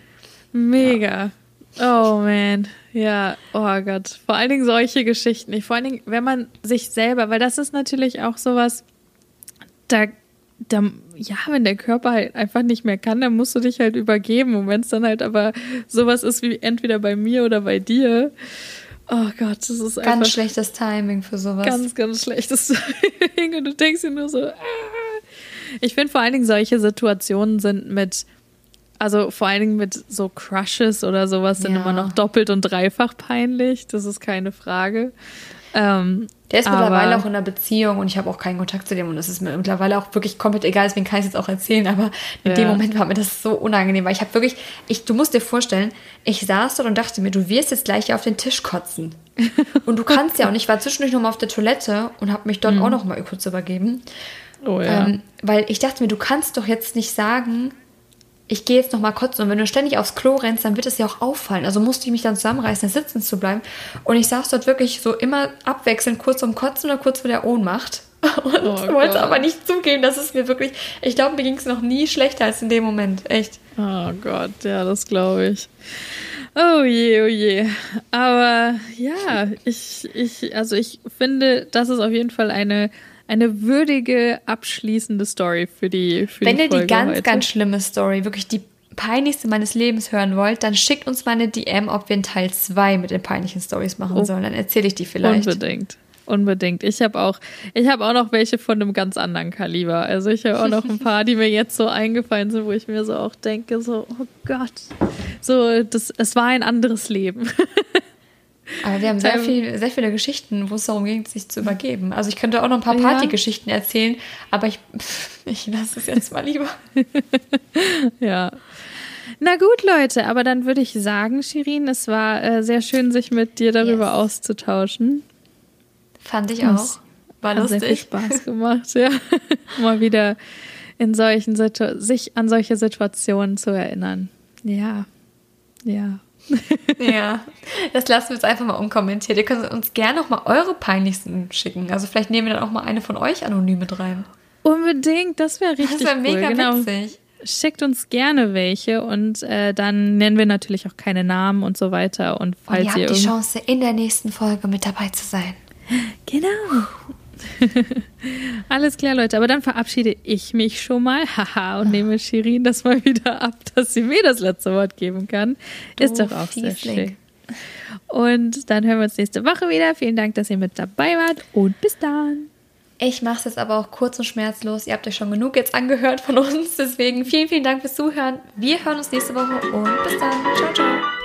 Mega. Ja. Oh man. Ja, oh Gott. Vor allen Dingen solche Geschichten. vor allen Dingen, wenn man sich selber, weil das ist natürlich auch sowas, da da, ja, wenn der Körper halt einfach nicht mehr kann, dann musst du dich halt übergeben. Und wenn es dann halt aber sowas ist wie entweder bei mir oder bei dir, oh Gott, das ist einfach. Ganz schlechtes Timing für sowas. Ganz, ganz schlechtes Timing. Und du denkst dir nur so, ah. Ich finde vor allen Dingen solche Situationen sind mit, also vor allen Dingen mit so Crushes oder sowas sind ja. immer noch doppelt und dreifach peinlich. Das ist keine Frage. Ähm, der ist mittlerweile auch in einer Beziehung und ich habe auch keinen Kontakt zu dem und es ist mir mittlerweile auch wirklich komplett egal, deswegen kann ich es jetzt auch erzählen, aber in ja. dem Moment war mir das so unangenehm, weil ich habe wirklich, ich, du musst dir vorstellen, ich saß dort und dachte mir, du wirst jetzt gleich auf den Tisch kotzen. und du kannst ja nicht, ich war zwischendurch nochmal auf der Toilette und habe mich dort mhm. auch nochmal kurz übergeben. Oh ja. Ähm, weil ich dachte mir, du kannst doch jetzt nicht sagen, ich gehe jetzt noch mal kotzen. Und wenn du ständig aufs Klo rennst, dann wird es ja auch auffallen. Also musste ich mich dann zusammenreißen, sitzen zu bleiben. Und ich saß dort wirklich so immer abwechselnd, kurz vorm Kotzen oder kurz vor der Ohnmacht. Und oh wollte aber nicht zugeben, dass es mir wirklich, ich glaube, mir ging es noch nie schlechter als in dem Moment. Echt. Oh Gott, ja, das glaube ich. Oh je, oh je. Aber ja, ich, ich, also ich finde, das ist auf jeden Fall eine eine würdige abschließende Story für die für Wenn die ihr Folge die ganz, heute. ganz schlimme Story, wirklich die peinlichste meines Lebens hören wollt, dann schickt uns mal eine DM, ob wir einen Teil 2 mit den peinlichen Stories machen Oh. sollen. Dann erzähle ich die vielleicht. Unbedingt. Unbedingt. Ich habe auch, ich habe auch noch welche von einem ganz anderen Kaliber. Also ich habe auch noch ein paar, die mir jetzt so eingefallen sind, wo ich mir so auch denke, so, oh Gott. So, das, es war ein anderes Leben. Aber wir haben sehr, viel, sehr viele Geschichten, wo es darum ging, sich zu übergeben. Also ich könnte auch noch ein paar Ja. Partygeschichten erzählen, aber ich, ich lasse es jetzt mal lieber. ja. Na gut, Leute, aber dann würde ich sagen, Shirin, es war äh, sehr schön, sich mit dir darüber Yes. auszutauschen. Fand ich Das auch. War Hat sehr viel lustig. Spaß gemacht, ja. Mal wieder in solchen Situ sich an solche Situationen zu erinnern. Ja. Ja. Ja, das lassen wir jetzt einfach mal unkommentiert. Ihr könnt uns gerne noch mal eure peinlichsten schicken. Also vielleicht nehmen wir dann auch mal eine von euch anonym mit rein. Unbedingt, das wäre richtig Das wäre mega cool. Genau. witzig. Schickt uns gerne welche und äh, dann nennen wir natürlich auch keine Namen und so weiter. Und Und falls ihr habt die Chance, in der nächsten Folge mit dabei zu sein. Genau. Alles klar, Leute. Aber dann verabschiede ich mich schon mal. Haha, und nehme Shirin das mal wieder ab, dass sie mir das letzte Wort geben kann. Ist Du doch auch sehr Fiesling. schön. Und dann hören wir uns nächste Woche wieder. Vielen Dank, dass ihr mit dabei wart und bis dann. Ich mache es jetzt aber auch kurz und schmerzlos. Ihr habt euch schon genug jetzt angehört von uns. Deswegen vielen, vielen Dank fürs Zuhören. Wir hören uns nächste Woche und bis dann. Ciao, ciao.